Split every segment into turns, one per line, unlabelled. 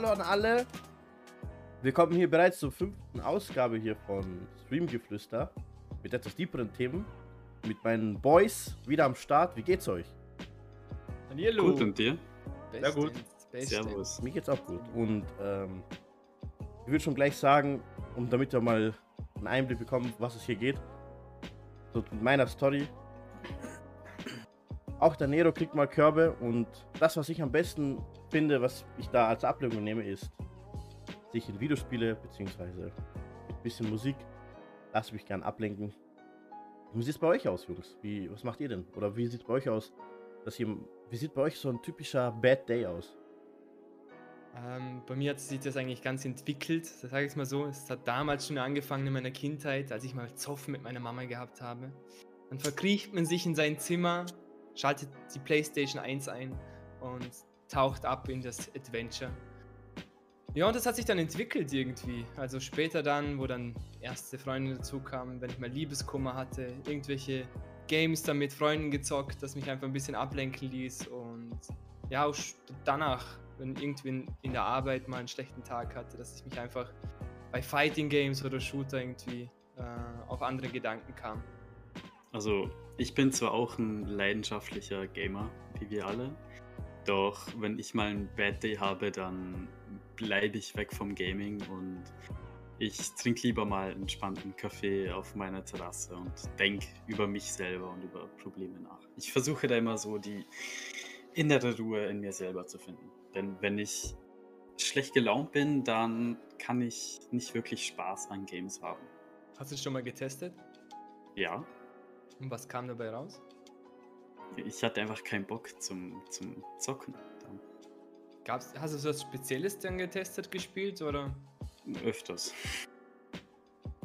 Hallo an alle. Wir kommen hier bereits zur fünften Ausgabe hier von Streamgeflüster mit etwas tieferen Themen. Mit meinen Boys wieder am Start. Wie geht's euch?
Hallo.
Gut und dir?
Sehr gut.
Servus.
Mir geht's auch gut. Und ähm, ich würde schon gleich sagen, um damit ihr mal einen Einblick bekommt, was es hier geht. So mit meiner Story. Auch der Nero kriegt mal Körbe und das, was ich am besten finde, was ich da als Ablenkung nehme, ist sich in Videospiele mit ein bisschen Musik. Lass mich gern ablenken. Wie sieht es bei euch aus, Jungs? Wie, was macht ihr denn? Oder wie sieht es bei euch aus, dass ihr, wie sieht bei euch so ein typischer Bad Day aus?
Ähm, bei mir hat sich das eigentlich ganz entwickelt, sage ich mal so. Es hat damals schon angefangen in meiner Kindheit, als ich mal Zoffen mit meiner Mama gehabt habe. Dann verkriecht man sich in sein Zimmer, schaltet die PlayStation 1 ein und taucht ab in das Adventure. Ja, und das hat sich dann entwickelt irgendwie. Also später dann, wo dann erste Freunde dazu kamen, wenn ich mal Liebeskummer hatte, irgendwelche Games dann mit Freunden gezockt, das mich einfach ein bisschen ablenken ließ. Und ja, auch danach, wenn irgendwie in der Arbeit mal einen schlechten Tag hatte, dass ich mich einfach bei Fighting Games oder Shooter irgendwie äh, auf andere Gedanken kam.
Also, ich bin zwar auch ein leidenschaftlicher Gamer, wie wir alle, doch wenn ich mal einen Bad Day habe, dann bleibe ich weg vom Gaming und ich trinke lieber mal entspannten Kaffee auf meiner Terrasse und denke über mich selber und über Probleme nach. Ich versuche da immer so die innere Ruhe in mir selber zu finden. Denn wenn ich schlecht gelaunt bin, dann kann ich nicht wirklich Spaß an Games haben.
Hast du es schon mal getestet?
Ja.
Und was kam dabei raus?
Ich hatte einfach keinen Bock zum, zum Zocken. Dann.
Gab's, hast du was Spezielles dann getestet, gespielt oder?
Öfters.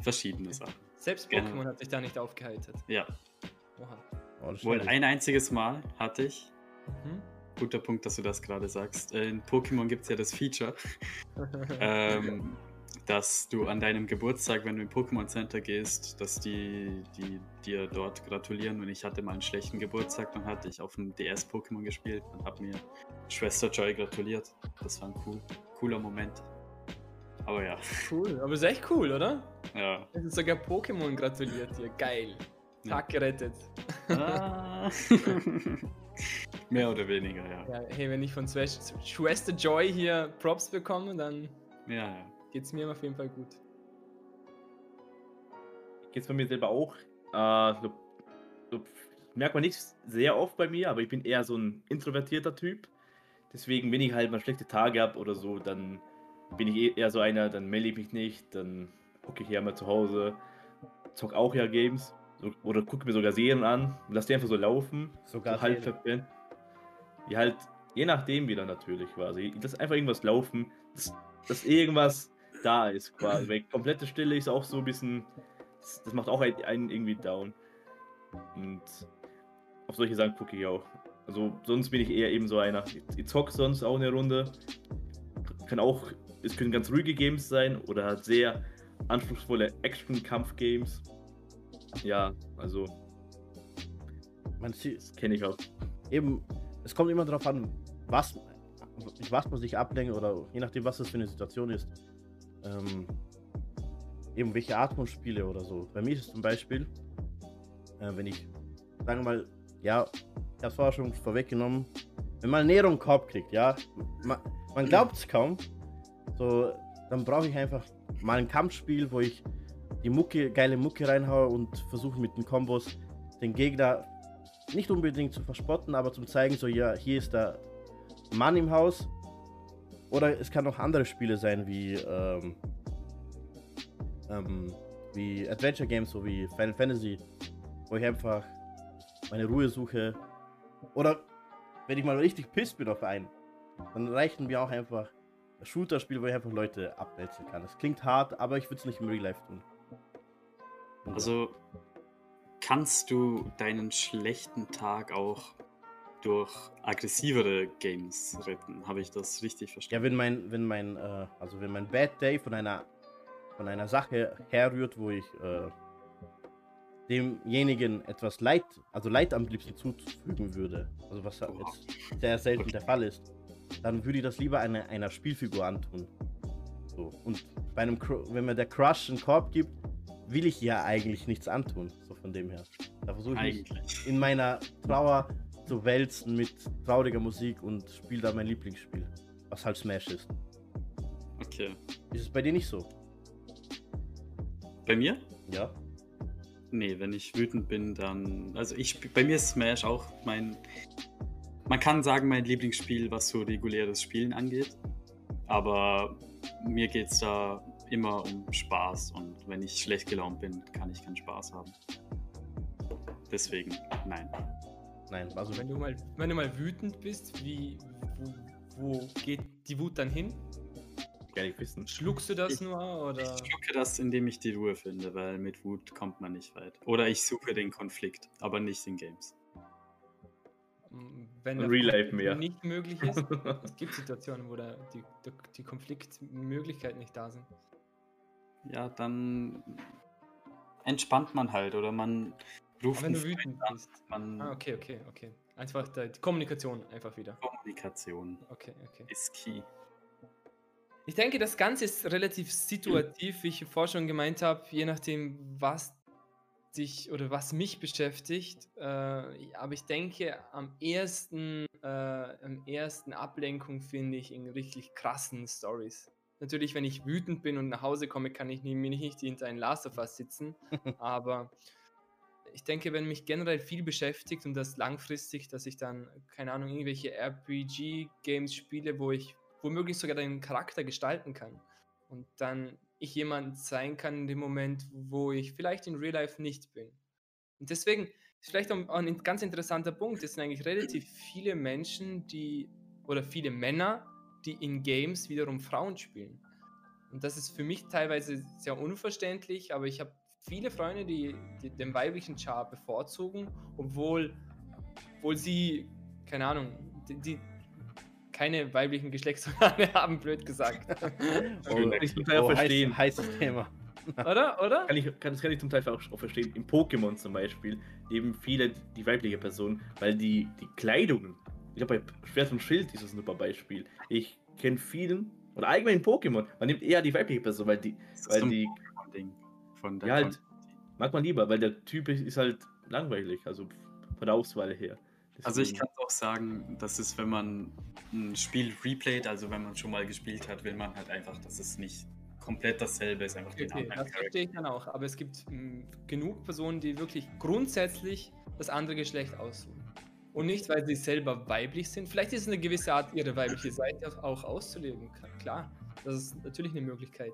Verschiedene Sachen.
Selbst. Pokémon hat dich da nicht aufgeheitert.
Ja.
Oha.
Oh,
Wohl ein einziges Mal hatte ich.
Mhm.
Guter Punkt, dass du das gerade sagst. Äh, In Pokémon gibt es ja das Feature, ähm, dass du an deinem Geburtstag, wenn du im Pokémon Center gehst, dass die, die dir dort gratulieren. Und ich hatte mal einen schlechten Geburtstag, dann hatte ich auf dem DS Pokémon gespielt und habe mir Schwester Joy gratuliert. Das war ein cool, cooler Moment. Aber ja,
cool, aber ist echt cool, oder?
ja.
Es ist sogar Pokémon gratuliert dir. Geil.
Ja.
Tag gerettet.
Ah. Mehr oder weniger, ja.
Ja, hey, wenn ich von Schwester Schwester Joy hier Props bekomme, dann
Ja, ja.
Geht's mir auf jeden Fall gut.
Geht's bei mir selber auch. Äh, so, so, merkt man nicht sehr oft bei mir, aber ich bin eher so ein introvertierter Typ. Deswegen, wenn ich halt mal schlechte Tage habe oder so, dann bin ich eh- eher so einer, dann melde ich mich nicht, dann gucke ich ja mal zu Hause, zock auch ja Games so, oder gucke mir sogar Serien an und lass die einfach so laufen.
Sogar
so halb verpennt. Ja, halt, je nachdem wieder natürlich quasi. Lass einfach irgendwas laufen, dass, dass irgendwas da ist quasi. Weil komplette Stille ist auch so ein bisschen, das, macht auch einen, irgendwie down. Und auf solche Sachen gucke ich auch. Also sonst bin ich eher eben so einer. Ich, ich zock sonst auch eine Runde. Kann auch, es können ganz ruhige Games sein oder halt sehr anspruchsvolle Action-Kampf-Games. Ja, also
Man sieht,
das kenne ich auch.
eben, es kommt immer darauf an, was, was man sich ablenkt oder je nachdem, was das für eine Situation ist. Ähm, eben welche Art von Spiele oder so. Bei mir ist es zum Beispiel, äh, wenn ich, sagen wir mal, ja, ich hab's vorher schon vorweggenommen, wenn man Nero im Korb kriegt, ja, man, man glaubt es kaum, so, dann brauche ich einfach mal ein Kampfspiel, wo ich die Mucke, geile Mucke reinhaue und versuche mit den Kombos den Gegner nicht unbedingt zu verspotten, aber zum zeigen, so ja, hier ist der Mann im Haus. Oder es kann auch andere Spiele sein, wie, ähm, ähm, wie Adventure Games, so wie Final Fantasy, wo ich einfach meine Ruhe suche. Oder wenn ich mal richtig pisst bin auf einen, dann reichen mir auch einfach ein Shooter-Spiel, wo ich einfach Leute abwälzen kann. Das klingt hart, aber ich würde es nicht im Real Life tun.
Also kannst du deinen schlechten Tag auch durch aggressivere Games retten? Habe ich das richtig
Ja,
verstanden?
wenn mein, wenn mein, äh, also wenn mein Bad Day von einer, von einer Sache herrührt, wo ich äh, demjenigen etwas Leid, also Leid am liebsten zufügen würde, also was
Oha.
jetzt sehr selten
Okay.
der Fall ist, dann würde ich das lieber einer, einer Spielfigur antun. So. Und bei einem, Cru- wenn mir der Crush einen Korb gibt, will ich ja eigentlich nichts antun. So von dem her. Da versuche ich in meiner Trauer zu wälzen mit trauriger Musik und spiele da mein Lieblingsspiel. Was halt Smash ist.
Okay.
Ist es bei dir nicht so?
Bei mir?
Ja.
Nee, wenn ich wütend bin, dann. Also ich bei mir ist Smash auch mein. Man kann sagen, mein Lieblingsspiel, was so reguläres Spielen angeht. Aber mir geht es da immer um Spaß und wenn ich schlecht gelaunt bin, kann ich keinen Spaß haben. Deswegen, nein.
Nein, also
Wenn du mal, wenn du mal wütend bist, wie, wo, wo geht die Wut dann hin?
Gar nicht wissen.
Schluckst du das
Ich-
nur oder?
Ich schlucke das, indem ich die Ruhe finde, weil mit Wut kommt man nicht weit. Oder ich suche den Konflikt, aber nicht in Games.
Wenn
Real Life mehr.
nicht möglich ist. es gibt Situationen, wo da die, die, die Konfliktmöglichkeiten nicht da sind.
Ja, dann entspannt man halt oder man ruft
Aber wenn du wütend bist. Ah, okay, okay, okay. Einfach die Kommunikation einfach wieder.
Kommunikation
Okay, okay.
ist key.
Ich denke, das Ganze ist relativ situativ, wie ich vorher schon gemeint habe, je nachdem, was dich oder was mich beschäftigt. Äh, aber ich denke, am ersten, äh, am ersten Ablenkung finde ich in richtig krassen Stories. Natürlich, wenn ich wütend bin und nach Hause komme, kann ich mir nicht hinter ein Last of Us sitzen. aber ich denke, wenn mich generell viel beschäftigt und das langfristig, dass ich dann, keine Ahnung, irgendwelche RPG-Games spiele, wo ich womöglich sogar den Charakter gestalten kann. Und dann ich jemand sein kann in dem Moment, wo ich vielleicht in Real Life nicht bin. Und deswegen ist vielleicht auch ein ganz interessanter Punkt. Es sind eigentlich relativ viele Menschen, die, oder viele Männer, die in Games wiederum Frauen spielen. Und das ist für mich teilweise sehr unverständlich, aber ich habe viele Freunde, die, die den weiblichen Char bevorzugen, obwohl, obwohl sie, keine Ahnung, die, die keine weiblichen Geschlechtsorgane haben, blöd gesagt.
oh,
Kann ich zum Teil auch
oh, heiß,
verstehen.
heißes Thema.
oder? Oder?
Kann ich, kann, das kann ich zum Teil auch, auch verstehen. Im Pokémon zum Beispiel nehmen viele die weibliche Person, weil die, die Kleidungen, ich glaube bei Schwert und Schild ist das ein super Beispiel. Ich kenne vielen, oder allgemein in Pokémon, man nimmt eher die weibliche Person, weil die, weil die,
Ding von der
ja halt, mag man lieber, weil der Typ ist halt langweilig, also von der Auswahl her.
Also ich
Deswegen-
kann auch sagen, dass es, wenn man ein Spiel replayt, also wenn man schon mal gespielt hat, will man halt einfach, dass es nicht komplett dasselbe ist, einfach
Okay,
den
okay,
anderen
das
Charakter.
verstehe ich dann auch. Aber es gibt mh, genug Personen, die wirklich grundsätzlich das andere Geschlecht aussuchen. Und nicht, weil sie selber weiblich sind. Vielleicht ist es eine gewisse Art, ihre weibliche Seite auch auszuleben. Klar, das ist natürlich eine Möglichkeit.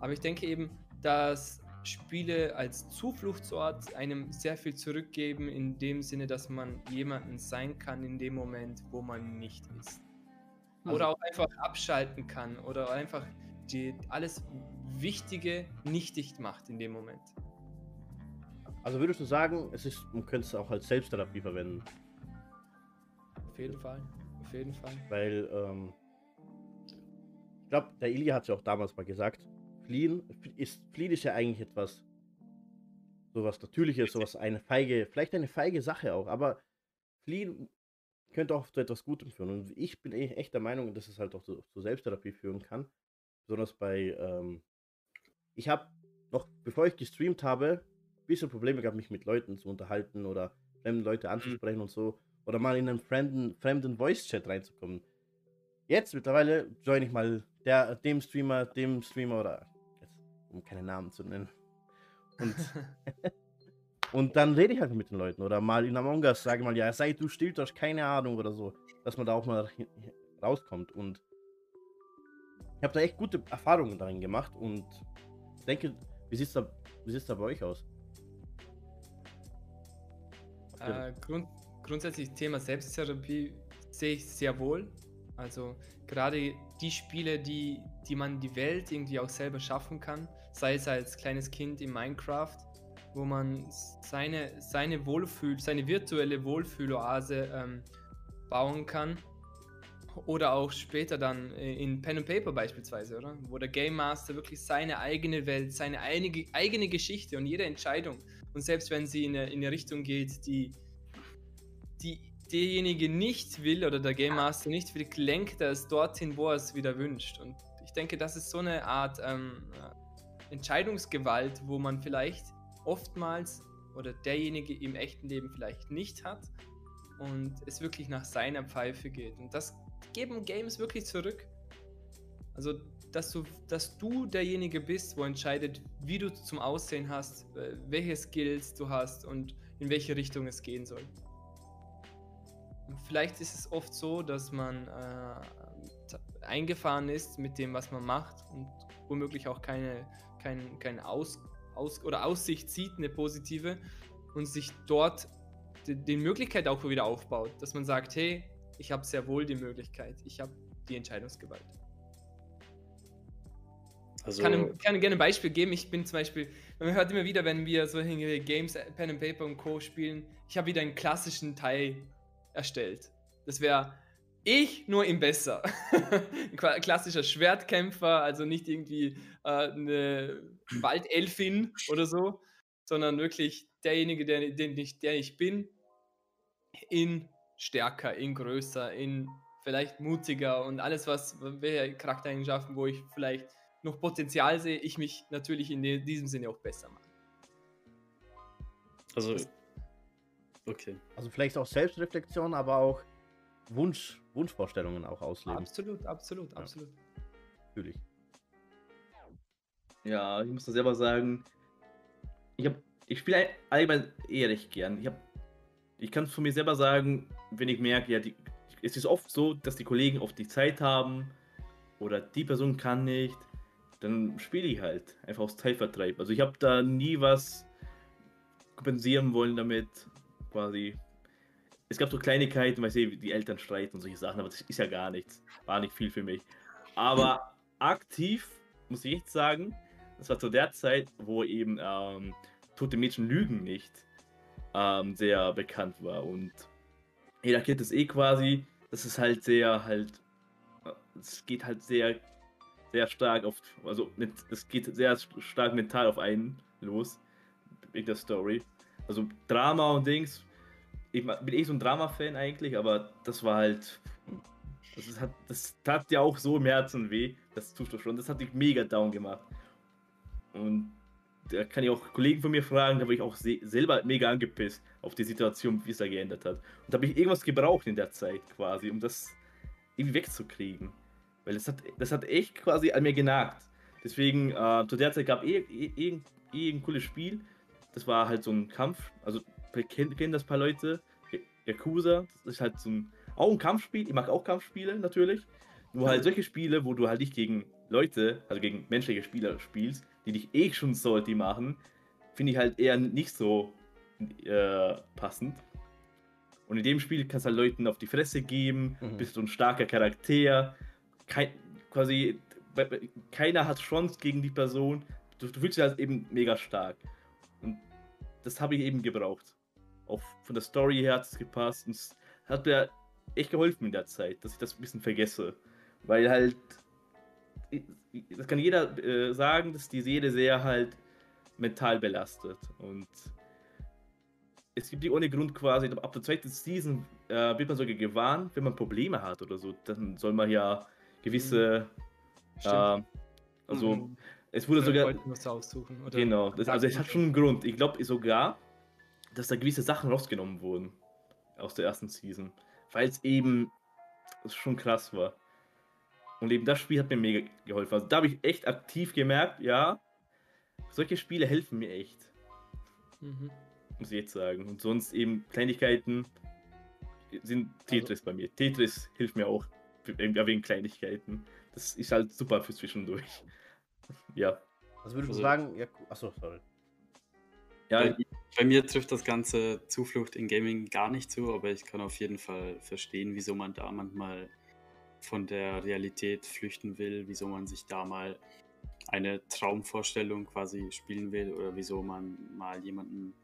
Aber ich denke eben, dass Spiele als Zufluchtsort einem sehr viel zurückgeben, in dem Sinne, dass man jemanden sein kann in dem Moment, wo man nicht ist. Oder auch einfach abschalten kann oder einfach die, alles Wichtige nicht dicht macht in dem Moment.
Also würdest du sagen, es ist, man könnte es auch als Selbsttherapie verwenden,
Auf jeden Fall. Auf jeden Fall.
weil ähm, ich glaube, der Ili hat ja auch damals mal gesagt, fliehen ist, fliehen ist ja eigentlich etwas, sowas Natürliches, sowas eine feige, vielleicht eine feige Sache auch, aber fliehen könnte auch zu etwas Gutem führen. Und ich bin echt der Meinung, dass es halt auch zu, zur Selbsttherapie führen kann. Besonders bei, ähm, ich habe noch, bevor ich gestreamt habe, ein bisschen Probleme gehabt, mich mit Leuten zu unterhalten oder fremde Leute anzusprechen und so. Oder mal in einen fremden, fremden Voice-Chat reinzukommen. Jetzt mittlerweile join ich mal der, dem Streamer, dem Streamer oder um keine Namen zu nennen. Und, und dann rede ich halt mit den Leuten. Oder mal in Among Us sage mal, ja, sei du still, du hast keine Ahnung oder so. Dass man da auch mal rauskommt. Und ich habe da echt gute Erfahrungen darin gemacht. Und denke, wie sieht es da, wie sieht's da bei euch aus?
Äh, grund, grundsätzlich Thema Selbsttherapie sehe ich sehr wohl. Also gerade die Spiele, die, die man die Welt irgendwie auch selber schaffen kann, sei es als kleines Kind in Minecraft, wo man seine, seine Wohlfühl, seine virtuelle Wohlfühloase ähm, bauen kann. Oder auch später dann äh, in Pen and Paper beispielsweise, oder? Wo der Game Master wirklich seine eigene Welt, seine einige, eigene Geschichte und jede Entscheidung und selbst wenn sie in eine, in eine Richtung geht, die, die derjenige nicht will oder der Game Master nicht will, lenkt er es dorthin, wo er es wieder wünscht. Und ich denke, das ist so eine Art ähm, Entscheidungsgewalt, wo man vielleicht oftmals oder derjenige im echten Leben vielleicht nicht hat und es wirklich nach seiner Pfeife geht. Und das geben Games wirklich zurück. Also, dass du, dass du derjenige bist, wo entscheidet, wie du zum Aussehen hast, äh, welche Skills du hast und in welche Richtung es gehen soll. Und vielleicht ist es oft so, dass man äh, eingefahren ist mit dem, was man macht und womöglich auch keine, kein, keine Aus, Aus oder Aussicht sieht, eine positive, und sich dort die, die Möglichkeit auch wieder aufbaut, dass man sagt, hey, ich habe sehr wohl die Möglichkeit, ich habe die Entscheidungsgewalt. Also, ich kann, kann gerne ein Beispiel geben. Ich bin zum Beispiel, man hört immer wieder, wenn wir solche Games, Pen and Paper und Co. spielen, ich habe wieder einen klassischen Teil erstellt. Das wäre ich nur im Besser. ein klassischer Schwertkämpfer, also nicht irgendwie äh, eine Waldelfin oder so, sondern wirklich derjenige, der, den ich, der ich bin, in stärker, in größer, in vielleicht mutiger und alles, was, welche Charaktereigenschaften, wo ich vielleicht noch Potenzial sehe, ich mich natürlich in diesem Sinne auch besser mache.
Also, okay. Also vielleicht auch Selbstreflexion, aber auch Wunsch, Wunschvorstellungen auch ausleben.
Absolut, absolut, ja. absolut.
Natürlich.
Ja, ich muss da selber sagen, ich habe, ich spiele allgemein eher recht gern. Ich habe, ich kann von mir selber sagen, wenn ich merke, ja, die, es ist oft so, dass die Kollegen oft die Zeit haben oder die Person kann nicht, dann spiele ich halt einfach aus Zeitvertreib. Also ich habe da nie was kompensieren wollen damit, quasi. Es gab so Kleinigkeiten, weil ich die Eltern streiten und solche Sachen, aber das ist ja gar nichts. War nicht viel für mich. Aber aktiv, muss ich echt sagen, das war zu der Zeit, wo eben ähm, Tote Mädchen lügen nicht ähm, sehr bekannt war. Und jeder kennt es eh quasi, das ist halt sehr, halt, es geht halt sehr sehr stark auf, also es geht sehr stark mental auf einen los, in der Story. Also Drama und Dings. Ich bin eh so ein Drama-Fan eigentlich, aber das war halt. Das, hat, das tat ja auch so im Herzen weh. Das tust du schon. Das hat dich mega down gemacht. Und da kann ich auch Kollegen von mir fragen, da war ich auch selber mega angepisst auf die Situation, wie es da geändert hat. Und da habe ich irgendwas gebraucht in der Zeit quasi, um das irgendwie wegzukriegen. Weil das hat, das hat echt quasi an mir genagt. Deswegen, äh, zu der Zeit gab es eh, eh, eh, eh, ein cooles Spiel. Das war halt so ein Kampf. Also, kennen, kennen das paar Leute. Yakuza, das ist halt so ein, auch ein Kampfspiel. Ich mag auch Kampfspiele natürlich. Nur halt solche Spiele, wo du halt nicht gegen Leute, also gegen menschliche Spieler spielst, die dich eh schon salty machen, finde ich halt eher nicht so äh, passend. Und in dem Spiel kannst du halt Leuten auf die Fresse geben, mhm. bist du ein starker Charakter, kein, quasi keiner hat Chance gegen die Person. Du, du fühlst dich halt eben mega stark. Und das habe ich eben gebraucht. Auch von der Story her hat es gepasst. Und es hat mir echt geholfen in der Zeit, dass ich das ein bisschen vergesse. Weil halt, das kann jeder äh, sagen, dass die Seele sehr halt mental belastet. Und es gibt die ohne Grund quasi, ab der zweiten Season äh, wird man sogar gewarnt, wenn man Probleme hat oder so. Dann soll man ja gewisse. Äh, also, mhm. es wurde sogar.
Aussuchen,
genau, das, also es hat schon einen Grund. Ich glaube sogar, dass da gewisse Sachen rausgenommen wurden aus der ersten Season, weil es eben schon krass war. Und eben das Spiel hat mir mega geholfen. Also da habe ich echt aktiv gemerkt, ja, solche Spiele helfen mir echt. Mhm. Muss ich jetzt sagen. Und sonst eben Kleinigkeiten sind Tetris also, bei mir. Tetris hilft mir auch wegen Kleinigkeiten. Das ist halt super für zwischendurch. ja.
Also würdest du also, sagen, ja, achso, sorry.
Ja, bei, bei mir trifft das ganze Zuflucht in Gaming gar nicht zu, aber ich kann auf jeden Fall verstehen, wieso man da manchmal von der Realität flüchten will, wieso man sich da mal eine Traumvorstellung quasi spielen will oder wieso man mal jemanden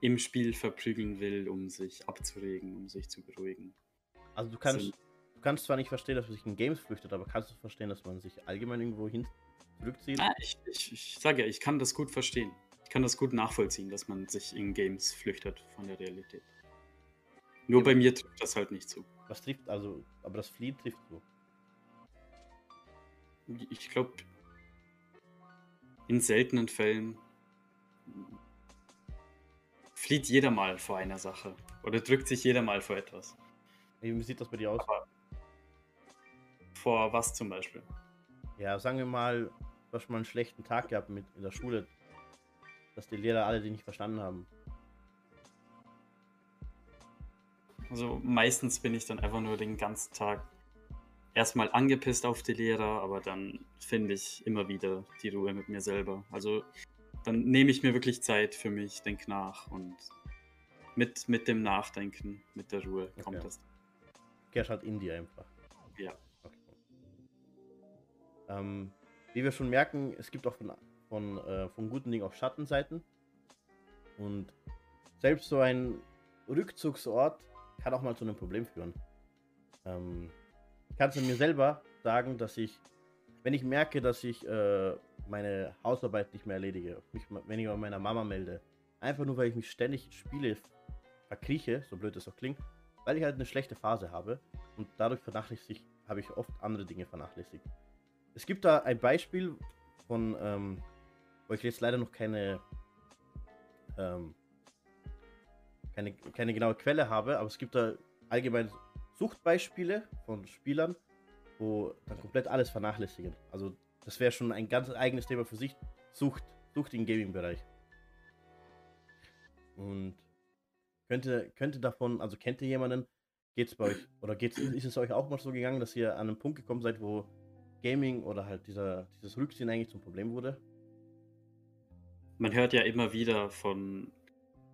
im Spiel verprügeln will, um sich abzuregen, um sich zu beruhigen.
Also du kannst, also, Du kannst zwar nicht verstehen, dass man sich in Games flüchtet, aber kannst du verstehen, dass man sich allgemein irgendwo hin zurückzieht?
Ah, ich, ich, ich sage ja, ich kann das gut verstehen. Ich kann das gut nachvollziehen, dass man sich in Games flüchtet von der Realität. Nur bei mir trifft das halt nicht zu.
Was trifft, also, aber das Fliehen trifft so.
Ich glaube, in seltenen Fällen flieht jeder mal vor einer Sache. Oder drückt sich jeder mal vor etwas.
Wie sieht das bei dir aus?
Aber vor was zum Beispiel?
Ja, sagen wir mal, du hast mal einen schlechten Tag gehabt mit in der Schule, dass die Lehrer alle die nicht verstanden haben.
Also meistens bin ich dann einfach nur den ganzen Tag erstmal angepisst auf die Lehrer, aber dann finde ich immer wieder die Ruhe mit mir selber. Also dann nehme ich mir wirklich Zeit für mich, denke nach und mit, mit dem Nachdenken, mit der Ruhe kommt
Okay.
das.
Halt in dir einfach.
Ja.
Okay. Ähm, wie wir schon merken, es gibt auch von, von, äh, von guten Dingen auch Schattenseiten. Und selbst so ein Rückzugsort kann auch mal zu einem Problem führen. Ähm, ich kann zu mir selber sagen, dass ich, wenn ich merke, dass ich äh, meine Hausarbeit nicht mehr erledige, mich ma- weniger bei meiner Mama melde, einfach nur weil ich mich ständig Spiele verkrieche, so blöd es auch klingt, weil ich halt eine schlechte Phase habe und dadurch vernachlässigt, habe ich oft andere Dinge vernachlässigt. Es gibt da ein Beispiel von, ähm, wo ich jetzt leider noch keine, ähm, keine, keine genaue Quelle habe, aber es gibt da allgemein Suchtbeispiele von Spielern, wo dann komplett alles vernachlässigen. Also das wäre schon ein ganz eigenes Thema für sich. Sucht, Sucht im Gaming-Bereich. Und könnte, könnte davon, also kennt ihr jemanden, geht's bei euch, oder geht's, ist es euch auch mal so gegangen, dass ihr an einen Punkt gekommen seid, wo Gaming oder halt dieser, dieses Rückziehen eigentlich zum Problem wurde?
Man hört ja immer wieder von,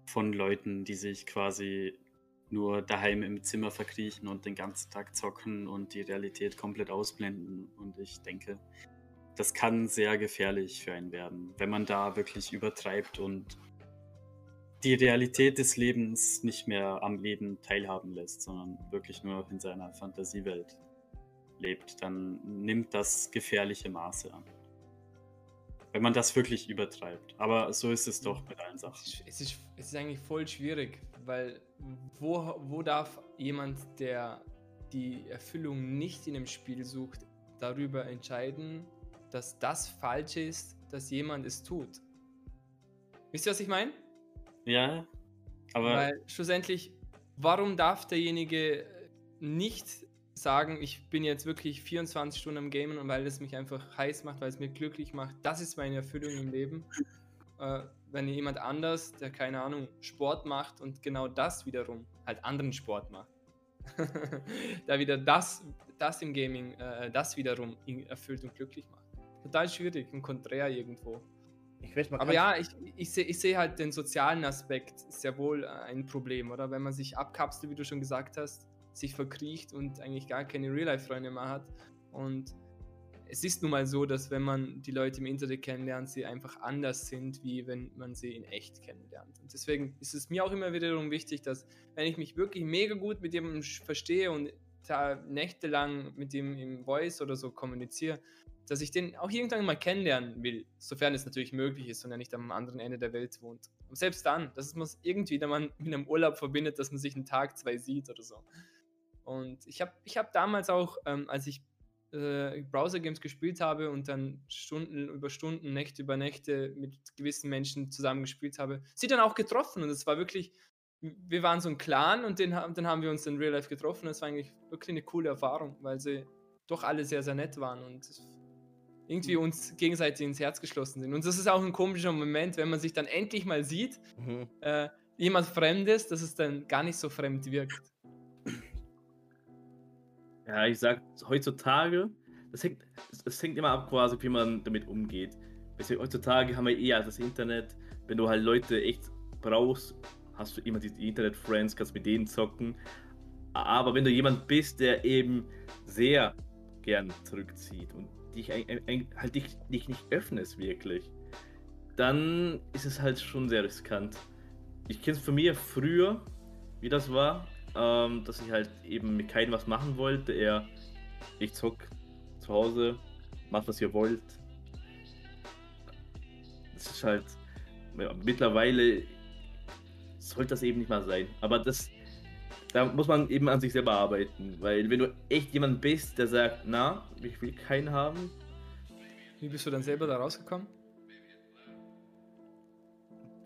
von Leuten, die sich quasi nur daheim im Zimmer verkriechen und den ganzen Tag zocken und die Realität komplett ausblenden. Und ich denke, das kann sehr gefährlich für einen werden, wenn man da wirklich übertreibt und die Realität des Lebens nicht mehr am Leben teilhaben lässt, sondern wirklich nur in seiner Fantasiewelt lebt, dann nimmt das gefährliche Maße an. Wenn man das wirklich übertreibt. Aber so ist es doch mit allen Sachen.
es ist, es ist eigentlich voll schwierig, weil wo, wo darf jemand, der die Erfüllung nicht in einem Spiel sucht, darüber entscheiden, dass das falsch ist, dass jemand es tut? Wisst ihr, was ich meine?
Ja, aber
Weil schlussendlich, warum darf derjenige nicht sagen, ich bin jetzt wirklich 24 Stunden am Gamen und weil es mich einfach heiß macht, weil es mir glücklich macht, das ist meine Erfüllung im Leben. Äh, wenn jemand anders, der keine Ahnung, Sport macht und genau das wiederum, halt anderen Sport macht, da wieder das, das im Gaming, äh, das wiederum ihn erfüllt und glücklich macht. Total schwierig, ein Konträr irgendwo.
Ich weiß,
Aber ja, ich, ich sehe ich seh halt den sozialen Aspekt sehr wohl äh, ein Problem, oder? Wenn man sich abkapselt, wie du schon gesagt hast, sich verkriecht und eigentlich gar keine Real-Life-Freunde mehr hat. Und es ist nun mal so, dass wenn man die Leute im Internet kennenlernt, sie einfach anders sind, wie wenn man sie in echt kennenlernt. Und deswegen ist es mir auch immer wiederum wichtig, dass wenn ich mich wirklich mega gut mit jemandem verstehe und nächtelang mit ihm im Voice oder so kommuniziere, dass ich den auch irgendwann mal kennenlernen will, sofern es natürlich möglich ist und er nicht am anderen Ende der Welt wohnt. Und selbst dann, dass man es irgendwie, wenn man mit einem Urlaub verbindet, dass man sich einen Tag, zwei sieht oder so. Und ich habe ich hab damals auch, ähm, als ich äh, Browser-Games gespielt habe und dann Stunden über Stunden, Nächte über Nächte mit gewissen Menschen zusammen gespielt habe, sie dann auch getroffen. Und es war wirklich, wir waren so ein Clan und den, dann haben wir uns in Real Life getroffen. Das war eigentlich wirklich eine coole Erfahrung, weil sie doch alle sehr, sehr nett waren und irgendwie uns gegenseitig ins Herz geschlossen sind. Und das ist auch ein komischer Moment, wenn man sich dann endlich mal sieht,
Mhm.
äh, jemand Fremdes, dass es dann gar nicht so fremd wirkt.
Ja, ich sag, heutzutage, das hängt, das, hängt immer ab, quasi, wie man damit umgeht. Heutzutage haben wir eher das Internet, wenn du halt Leute echt brauchst, hast du immer die Internet-Friends, kannst mit denen zocken. Aber wenn du jemand bist, der eben sehr gern zurückzieht und dich halt dich, dich nicht öffnest wirklich, dann ist es halt schon sehr riskant. Ich kenne es von mir früher, wie das war, ähm, dass ich halt eben mit keinem was machen wollte. Eher, ich zock zu Hause, macht was ihr wollt. Das ist halt, mittlerweile sollte das eben nicht mal sein. Aber das, da muss man eben an sich selber arbeiten, weil wenn du echt jemand bist, der sagt, na, ich will keinen haben,
Wie bist du dann selber da rausgekommen?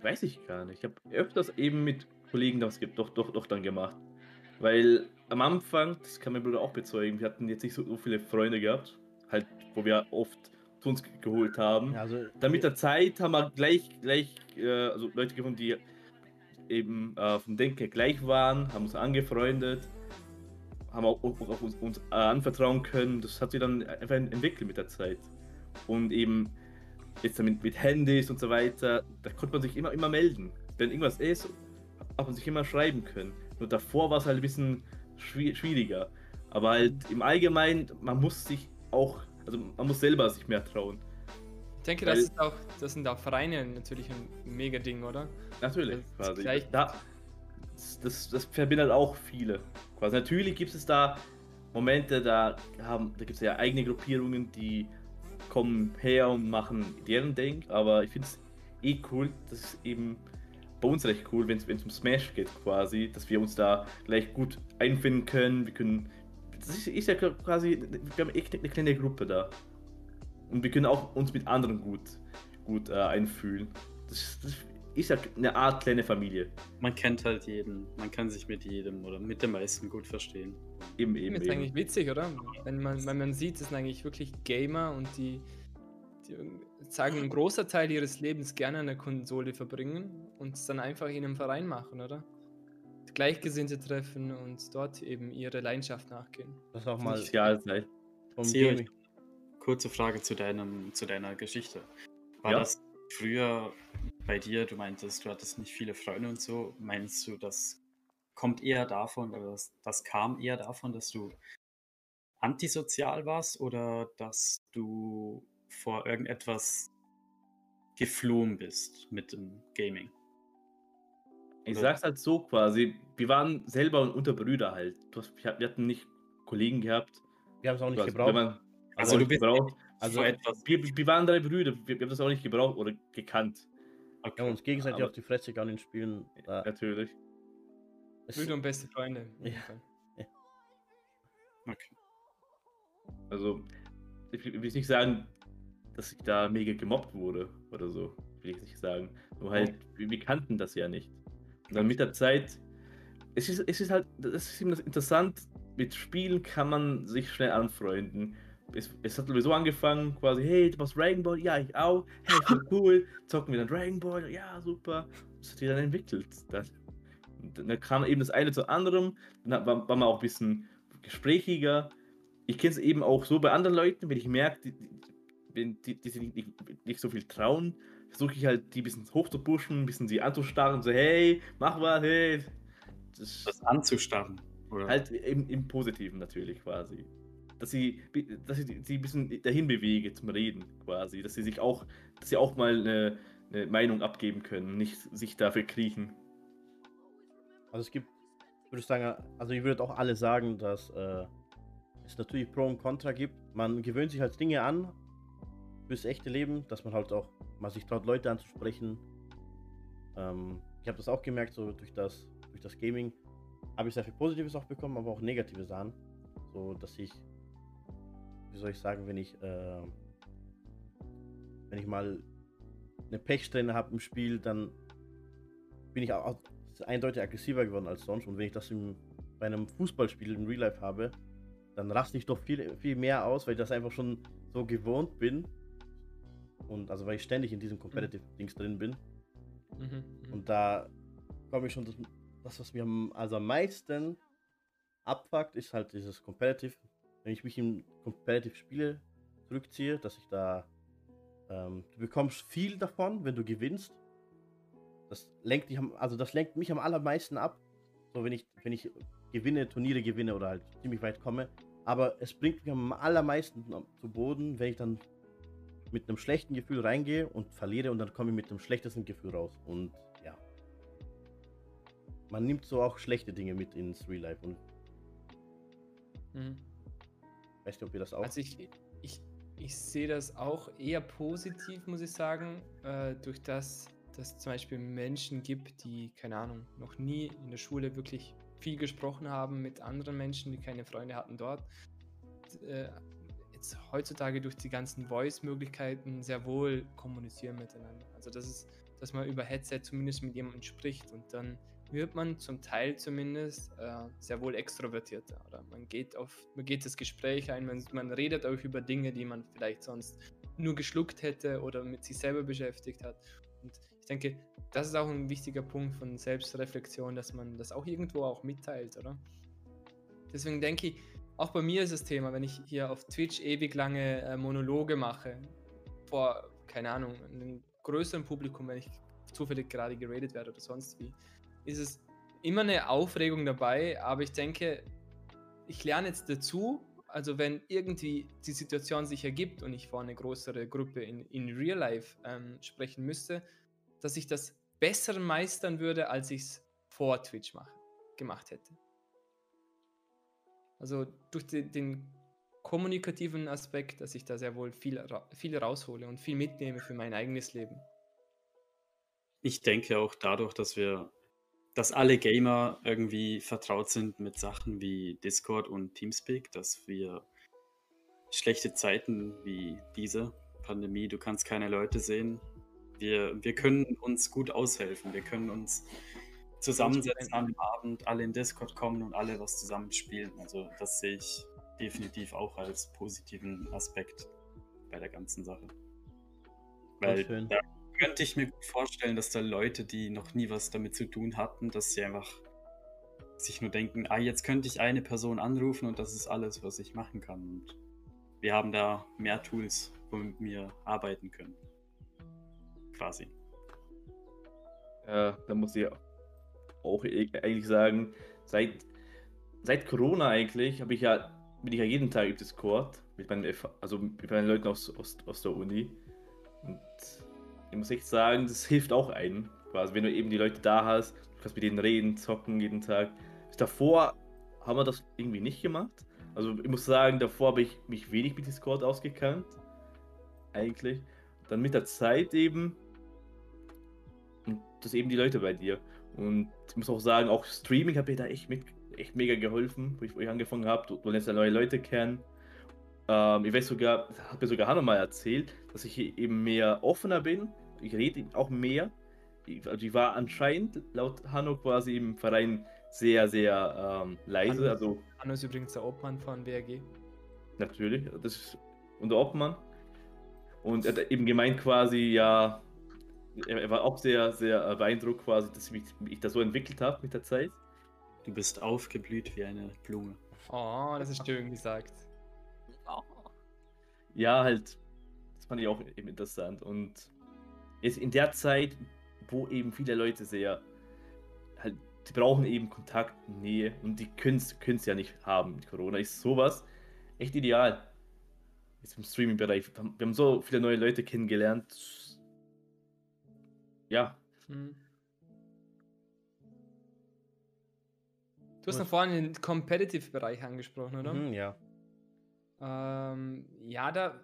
weiß ich gar nicht. Ich habe öfters eben mit Kollegen das gibt, doch, doch, doch dann gemacht. Weil am Anfang, das kann mein Bruder auch bezeugen, wir hatten jetzt nicht so, so viele Freunde gehabt, halt, wo wir oft zu uns geholt haben.
Ja, also,
Dann mit der Zeit haben wir gleich, gleich, äh, also Leute gefunden, die eben äh, vom Denken gleich waren, haben uns angefreundet, haben auch, auch, auch uns, uns äh, anvertrauen können. Das hat sich dann einfach entwickelt mit der Zeit. Und eben jetzt damit mit Handys und so weiter, da konnte man sich immer, immer melden. Wenn irgendwas ist, hat man sich immer schreiben können. Nur davor war es halt ein bisschen schwi- schwieriger. Aber halt im Allgemeinen, man muss sich auch, also man muss selber sich mehr trauen.
Ich denke,
Weil-
das, ist auch, das sind auch Vereine natürlich ein mega Ding, oder?
Natürlich,
Das
quasi.
gleich-
Da, das, das, verbindet auch viele. Quasi. Natürlich gibt es da Momente, da, haben, da gibt es ja eigene Gruppierungen, die kommen her und machen deren Ding, aber ich finde es eh cool, das ist eben bei uns recht cool, wenn es um Smash geht quasi, dass wir uns da gleich gut einfinden können. Wir können. Das ist, ist ja quasi. Wir haben echt eine kleine Gruppe da. Und wir können auch uns mit anderen gut, gut äh, einfühlen. Das, das ist ja eine Art kleine Familie.
Man kennt halt jeden, man kann sich mit jedem oder mit den meisten gut verstehen.
Eben, eben.
ist
eben.
eigentlich witzig, oder? Wenn man, wenn man sieht, das sind eigentlich wirklich Gamer und die, die sagen, ein großer Teil ihres Lebens gerne an der Konsole verbringen und es dann einfach in einem Verein machen, oder? Gleichgesinnte treffen und dort eben ihre Leidenschaft nachgehen.
das ist auch mal Gaming.
Kurze Frage zu, deinem, zu deiner Geschichte. War
Ja.
das früher bei dir, du meintest, du hattest nicht viele Freunde und so, meinst du, das kommt eher davon, oder das, das kam eher davon, dass du antisozial warst oder dass du vor irgendetwas geflohen bist mit dem Gaming?
Ich
Oder-
sag's halt so quasi, wir waren selber unter Brüder halt. Du hast, wir hatten nicht Kollegen gehabt.
Wir haben es auch nicht
quasi,
gebraucht.
wenn man-
Also
auch
du bist
gebraucht.
Also,
etwas.
Wir, wir waren drei Brüder, wir, wir haben das auch nicht gebraucht oder gekannt.
wir haben uns gegenseitig
aber-
auf die Fresse gehauen in Spielen. Da,
Natürlich.
es,
Brüder und beste Freunde.
Ja.
Fall.
Okay.
Also, ich will will nicht sagen, dass ich da mega gemobbt wurde oder so. Will ich nicht sagen. Nur halt, wir, wir kannten das ja nicht. Und dann mit der Zeit, es ist, es ist halt, das ist eben das interessant, mit Spielen kann man sich schnell anfreunden. Es, es hat sowieso angefangen, quasi, hey, du machst Dragon Ball, ja, ich auch, hey, voll cool, zocken wir dann Dragon Ball, ja, super. Das hat sich dann entwickelt. Dann, dann kam eben das eine zu anderem, dann war, war man auch ein bisschen gesprächiger. Ich kenne es eben auch so bei anderen Leuten, wenn ich merke, die, die, wenn die, die sich nicht, nicht, nicht so viel trauen, versuche ich halt die ein bisschen hoch zu pushen, ein bisschen sie anzustarren so, hey, mach was, hey. Das
Das anzustarren. Oder?
halt im, im Positiven natürlich quasi. Dass sie, dass ich sie ein bisschen dahin bewege zum Reden quasi. Dass sie sich auch, dass sie auch mal eine, eine Meinung abgeben können, nicht sich dafür kriechen.
also es gibt, würde ich sagen, also ich würde auch alle sagen, dass äh, es natürlich Pro und Contra gibt. Man gewöhnt sich halt Dinge an fürs echte Leben, dass man halt auch mal sich traut, Leute anzusprechen. Ähm, ich habe das auch gemerkt, so durch das, durch das Gaming habe ich sehr viel Positives auch bekommen, aber auch negative Sachen. So, dass ich, wie soll ich sagen, wenn ich, äh, wenn ich mal eine Pechsträhne habe im Spiel, dann bin ich auch eindeutig aggressiver geworden als sonst. Und wenn ich das im, bei einem Fußballspiel im Real Life habe, dann raste ich doch viel, viel mehr aus, weil ich das einfach schon so gewohnt bin. Und also weil ich ständig in diesem Competitive-Dings drin bin.
Mhm. mhm.
Und da komme ich schon, das, das, was mir am, also am meisten abfuckt, ist halt dieses Competitive. Wenn ich mich in Competitive-Spiele zurückziehe, dass ich da, ähm, du bekommst viel davon, wenn du gewinnst. Das lenkt dich am, also das lenkt mich am allermeisten ab. So wenn ich, wenn ich gewinne, Turniere gewinne oder halt ziemlich weit komme. Aber es bringt mich am allermeisten zu Boden, wenn ich dann mit einem schlechten Gefühl reingehe und verliere und dann komme ich mit dem schlechtesten Gefühl raus. Und ja. Man nimmt so auch schlechte Dinge mit ins Real Life und
Mhm.
weißt du, ob ihr das auch.
Also ich, ich, ich sehe das auch eher positiv, muss ich sagen, äh, durch das, dass es zum Beispiel Menschen gibt, die, keine Ahnung, noch nie in der Schule wirklich viel gesprochen haben mit anderen Menschen, die keine Freunde hatten dort. Äh, jetzt heutzutage durch die ganzen Voice-Möglichkeiten sehr wohl kommunizieren miteinander. Also das ist, dass man über Headset zumindest mit jemandem spricht und dann wird man zum Teil zumindest äh, sehr wohl extrovertierter. Oder man geht auf, man geht das Gespräch ein, man, man redet auch über Dinge, die man vielleicht sonst nur geschluckt hätte oder mit sich selber beschäftigt hat. Und ich denke, das ist auch ein wichtiger Punkt von Selbstreflexion, dass man das auch irgendwo auch mitteilt, oder? Deswegen denke ich, auch bei mir ist das Thema, wenn ich hier auf Twitch ewig lange äh, Monologe mache, vor, keine Ahnung, einem größeren Publikum, wenn ich zufällig gerade geradet werde oder sonst wie, ist es immer eine Aufregung dabei, aber ich denke, ich lerne jetzt dazu, also wenn irgendwie die Situation sich ergibt und ich vor eine größere Gruppe in, in Real Life ähm, sprechen müsste, dass ich das besser meistern würde, als ich es vor Twitch mach, gemacht hätte. Also durch den, den kommunikativen Aspekt, dass ich da sehr wohl viel, viel raushole und viel mitnehme für mein eigenes Leben.
Ich denke auch dadurch, dass wir dass alle Gamer irgendwie vertraut sind mit Sachen wie Discord und Teamspeak, dass wir schlechte Zeiten wie diese Pandemie, du kannst keine Leute sehen. Wir, wir können uns gut aushelfen. Wir können uns zusammensetzen am Abend, alle in Discord kommen und alle was zusammen spielen. Also das sehe ich definitiv auch als positiven Aspekt bei der ganzen Sache. Weil da könnte ich mir gut vorstellen, dass da Leute, die noch nie was damit zu tun hatten, dass sie einfach sich nur denken, ah, jetzt könnte ich eine Person anrufen und das ist alles, was ich machen kann. Und wir haben da mehr Tools, womit wir arbeiten können. Quasi.
Ja, da muss ich auch e-, eigentlich sagen, seit, seit Corona eigentlich habe ich ja, bin ich ja jeden Tag im Discord mit meinen, also mit meinen Leuten aus, aus, aus der Uni. Und ich muss echt sagen, das hilft auch einen. Quasi, wenn du eben die Leute da hast, du kannst mit denen reden, zocken jeden Tag. Davor haben wir das irgendwie nicht gemacht. Also ich muss sagen, davor habe ich mich wenig mit Discord ausgekannt. Eigentlich. Dann mit der Zeit eben. Und das eben die Leute bei dir. Und ich muss auch sagen, auch Streaming hat mir da echt mit echt mega geholfen, wo ich, wo ich angefangen habe. Du, lernst ja neue Leute kennen. Ähm, ich weiß sogar, hat mir sogar Hanno mal erzählt, dass ich eben mehr offener bin ich rede auch mehr. Ich, also ich war anscheinend laut Hanno quasi im Verein sehr, sehr ähm, leise.
Hanno,
also,
Hanno ist übrigens der Obmann von WRG.
Natürlich, das ist unser Obmann. Und er hat eben gemeint quasi, ja, er, er war auch sehr, sehr beeindruckt quasi, dass ich mich ich das so entwickelt habe mit der Zeit.
Du bist aufgeblüht wie eine Blume.
Oh, das ist schön gesagt.
Ja, halt, das fand ich auch eben interessant. Und jetzt in der Zeit, wo eben viele Leute sehr halt, die brauchen eben Kontakt, Nähe und die können es ja nicht haben mit Corona. Ist sowas echt ideal. Jetzt im Streaming-Bereich. Wir haben so viele neue Leute kennengelernt. Ja. Hm.
Du hast noch vorhin den Competitive-Bereich angesprochen, oder?
Mhm, ja.
Ähm, ja, da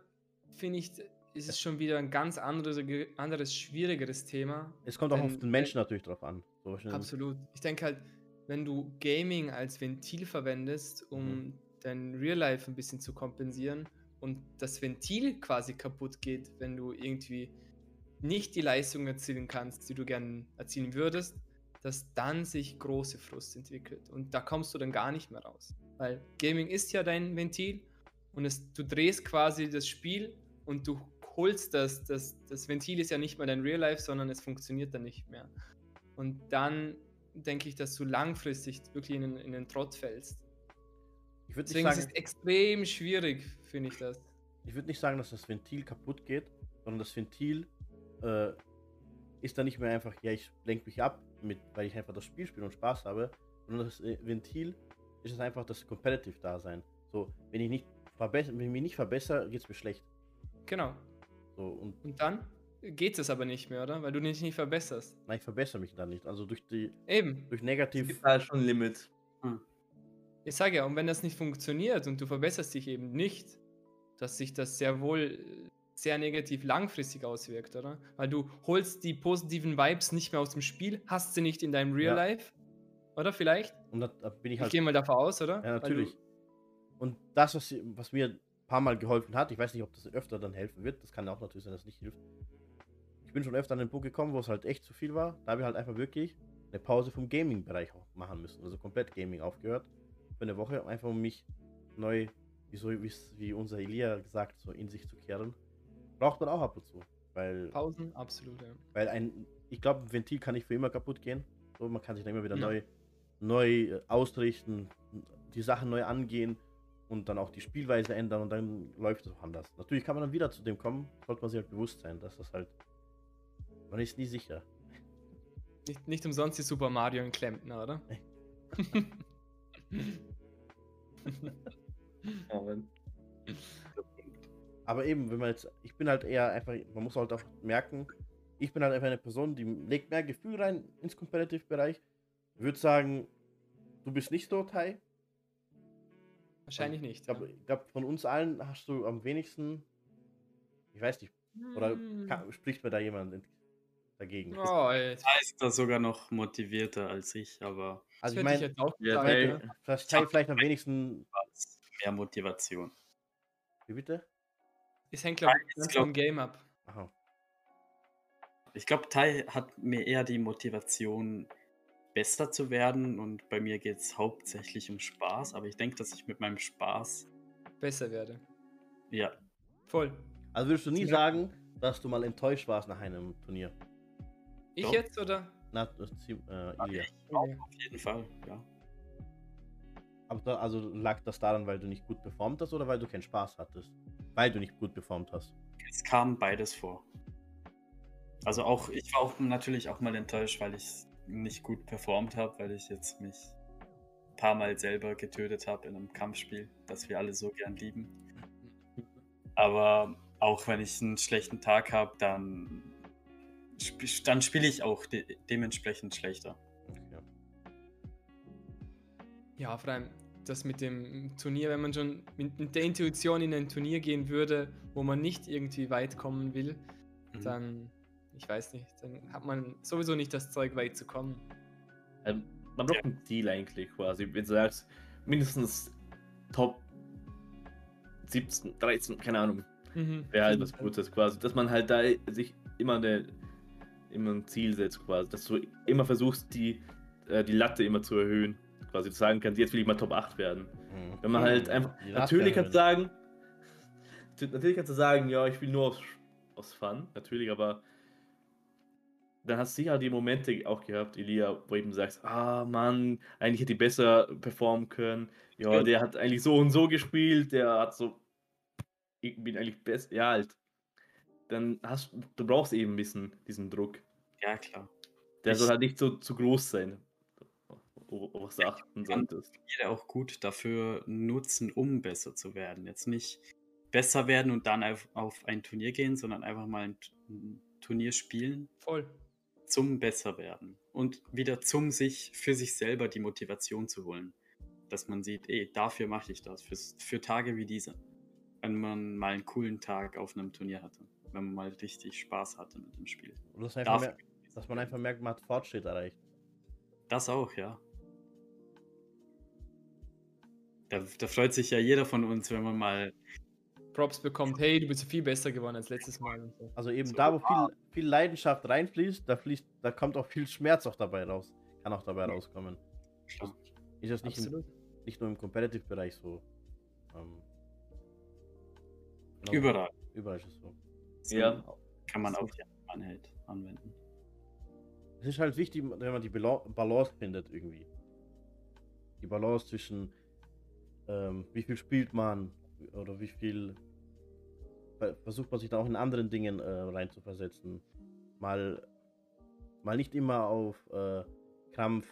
finde ich, ist es schon wieder ein ganz anderes, anderes schwierigeres Thema.
Es kommt auch auf den Menschen natürlich drauf an.
So absolut. Ich denke halt, wenn du Gaming als Ventil verwendest, um mhm. dein Real Life ein bisschen zu kompensieren und das Ventil quasi kaputt geht, wenn du irgendwie nicht die Leistung erzielen kannst, die du gerne erzielen würdest, dass dann sich große Frust entwickelt. Und da kommst du dann gar nicht mehr raus. Weil Gaming ist ja dein Ventil und es, du drehst quasi das Spiel und du holst das, das, das Ventil ist ja nicht mehr dein Real Life, sondern es funktioniert dann nicht mehr. Und dann denke ich, dass du langfristig wirklich in, in den Trott fällst. Ich Deswegen sagen, ist es extrem schwierig, finde ich das.
Ich würde nicht sagen, dass das Ventil kaputt geht, sondern das Ventil äh, ist dann nicht mehr einfach, ja, ich lenke mich ab, mit, weil ich einfach das Spiel spiele und Spaß habe, sondern das äh, Ventil ist es einfach das Competitive-Dasein. So, wenn ich, nicht wenn ich mich nicht verbessere, geht es mir schlecht.
Genau. So, und, und dann geht es aber nicht mehr, oder? Weil du dich nicht verbesserst.
Nein, ich verbessere mich dann nicht. Also durch die.
Eben.
Durch negativ. Es
gibt halt schon ein Limit.
Hm. Ich sage ja, und wenn das nicht funktioniert und du verbesserst dich eben nicht, dass sich das sehr wohl sehr negativ langfristig auswirkt, oder? Weil du holst die positiven Vibes nicht mehr aus dem Spiel, hast sie nicht in deinem Real ja. Life oder vielleicht?
Und da, da bin ich
Ich
halt.
gehe mal davon aus, oder?
Ja, natürlich. Und das, was, was mir ein paar Mal geholfen hat, ich weiß nicht, ob das öfter dann helfen wird, das kann auch natürlich sein, dass es nicht hilft. Ich bin schon öfter an den Punkt gekommen, wo es halt echt zu viel war. Da habe ich halt einfach wirklich eine Pause vom Gaming-Bereich auch machen müssen. Also komplett Gaming aufgehört. Für eine Woche, einfach um mich neu, wie, so, wie unser Elia gesagt, so in sich zu kehren. Braucht man auch ab und zu. Weil,
Pausen, absolut, ja.
weil ein, ich glaube, ein Ventil kann nicht für immer kaputt gehen. So, man kann sich dann immer wieder
Ja.
neu, neu äh, ausrichten, die Sachen neu angehen und dann auch die Spielweise ändern und dann läuft es auch anders. Natürlich kann man dann wieder zu dem kommen, sollte man sich halt bewusst sein, dass das halt. Man ist nie sicher.
Nicht, nicht umsonst die Super Mario in Klempner, oder?
Aber
Aber eben, wenn man jetzt, ich bin halt eher einfach, man muss halt auch merken, ich bin halt einfach eine Person, die legt mehr Gefühl rein ins Competitive-Bereich. Ich würde sagen, du bist nicht so, Tai.
Wahrscheinlich
Ich
nicht.
glaube, ich glaub, von uns allen hast du am wenigsten, ich weiß nicht, oder
Hm.
kann, spricht mir da jemand dagegen?
Oh,
ist da sogar noch motivierter als ich, aber
also ich
ich
meine,
Ja,
ja.
vielleicht, Tai vielleicht am wenigsten,
mehr Motivation.
wie bitte?
Es hängt, glaube ich, ganz
glaub-
vom Game ab.
Aha.
Ich glaube, Tai hat mir eher die Motivation, besser zu werden und bei mir geht es hauptsächlich um Spaß, aber ich denke, dass ich mit meinem Spaß,
Besser werde.
ja,
Voll.
Also würdest du nie
Ja.
sagen, dass du mal enttäuscht warst nach einem Turnier?
Ich
Doch.
jetzt oder?
Na, äh, Ilya.
Auf jeden Fall, ja.
Aber da, also lag das daran, weil du nicht gut performt hast oder weil du keinen Spaß hattest? Weil du nicht gut performt hast.
Es kam beides vor. Also auch, ich war auch natürlich auch mal enttäuscht, weil ich nicht gut performt habe, weil ich jetzt mich ein paar Mal selber getötet habe in einem Kampfspiel, das wir alle so gern lieben. Aber auch wenn ich einen schlechten Tag habe, dann, sp dann spiele ich auch de dementsprechend schlechter.
Ja, vor allem das mit dem Turnier, wenn man schon mit, der Intuition in ein Turnier gehen würde, wo man nicht irgendwie weit kommen will,
Mhm.
dann, ich weiß nicht, dann hat man sowieso nicht das Zeug, weit zu kommen.
Ähm, man braucht ein Ziel eigentlich quasi. Wenn du sagst, mindestens Top 17, 13, keine Ahnung,
Mhm.
wäre halt was Gutes quasi. Dass man halt da sich immer, eine, immer ein Ziel setzt quasi. Dass du immer versuchst, die, äh, die Latte immer zu erhöhen. Quasi zu sagen kannst, jetzt will ich mal Top 8 werden.
Mhm.
Wenn man halt einfach.
Die
Natürlich kannst du sagen. Natürlich kannst du sagen, ja, ich will nur aus, aus Fun, natürlich, aber dann hast du sicher die Momente auch gehabt, Elia, wo eben sagst, ah Mann, eigentlich hätte ich besser performen können. Ja,
Stimmt.
der hat eigentlich so und so gespielt, der hat so. Ich bin eigentlich best. Ja, halt. Dann hast du brauchst eben ein bisschen diesen Druck.
Ja, klar.
Der
Ich-
soll halt nicht so zu groß sein. Auf auf was du achten solltest.
Spiele auch gut dafür nutzen, um besser zu werden. Jetzt nicht besser werden und dann auf, auf ein Turnier gehen, sondern einfach mal ein, Turnier spielen
Voll.
zum besser werden und wieder zum sich für sich selber die Motivation zu holen, dass man sieht, ey, dafür mache ich das für, für Tage wie diese, wenn man mal einen coolen Tag auf einem Turnier hatte, wenn man mal richtig Spaß hatte mit dem Spiel.
Und das einfach
Dafür,
dass man einfach merkt, man hat Fortschritt erreicht.
das auch, ja. Da, da freut sich ja jeder von uns, wenn man mal
Props bekommt, hey, du bist viel besser geworden als letztes Mal.
Also eben
So,
da, wo viel, viel Leidenschaft reinfließt, da fließt, da kommt auch viel Schmerz auch dabei raus. Kann auch dabei rauskommen.
Klar.
Ist das nicht, im, nicht nur im Competitive-Bereich so. Ähm, genau,
überall
Überall ist es so.
so
Ja.
kann man
So.
die Einheit anwenden.
Es ist halt wichtig, wenn man die Bala- Balance findet irgendwie. Die Balance zwischen ähm, wie viel spielt man oder wie viel ver- versucht man sich da auch in anderen Dingen äh, reinzuversetzen. Mal, mal nicht immer auf äh, Krampf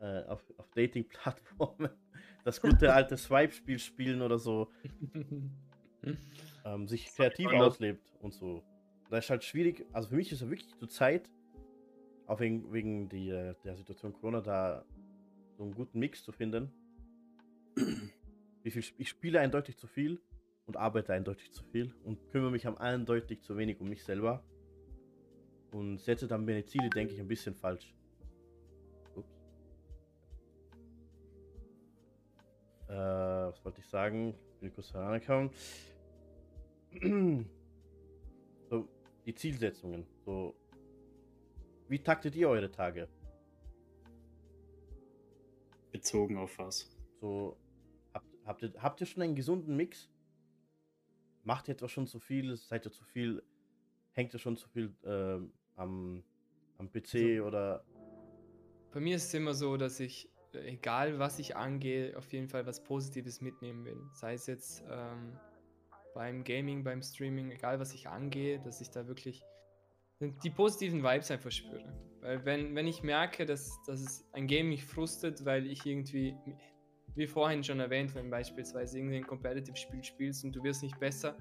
äh, auf, auf Dating-Plattformen das gute alte Swipe-Spiel spielen oder so, ähm, sich kreativ auslebt und so. Da ist halt schwierig, also für mich ist es wirklich zur Zeit, auch wegen, wegen die, äh, der Situation Corona, da so einen guten Mix zu finden ich spiele eindeutig zu viel und arbeite eindeutig zu viel und kümmere mich am eindeutig zu wenig um mich selber und setze dann meine Ziele, denke ich, ein bisschen falsch. Ups. Äh, was wollte ich sagen? Bin kurz herangekommen. so, die Zielsetzungen. So, wie taktet ihr eure Tage?
Bezogen auf was?
So, habt, ihr, habt ihr schon einen gesunden Mix? Macht ihr etwa schon zu viel? Seid ihr zu viel? Hängt ihr schon zu viel ähm, am, am PC
So.
oder
Bei mir ist es immer so, dass ich, äh, egal was ich angehe, auf jeden Fall was Positives mitnehmen will. Sei es jetzt ähm, beim Gaming, beim Streaming, egal was ich angehe, dass ich da wirklich die positiven Vibes einfach spüre. Weil wenn, wenn ich merke, dass, dass es ein Game mich frustet, weil ich irgendwie, wie vorhin schon erwähnt, wenn beispielsweise irgendwie ein Competitive-Spiel spielst und du wirst nicht besser,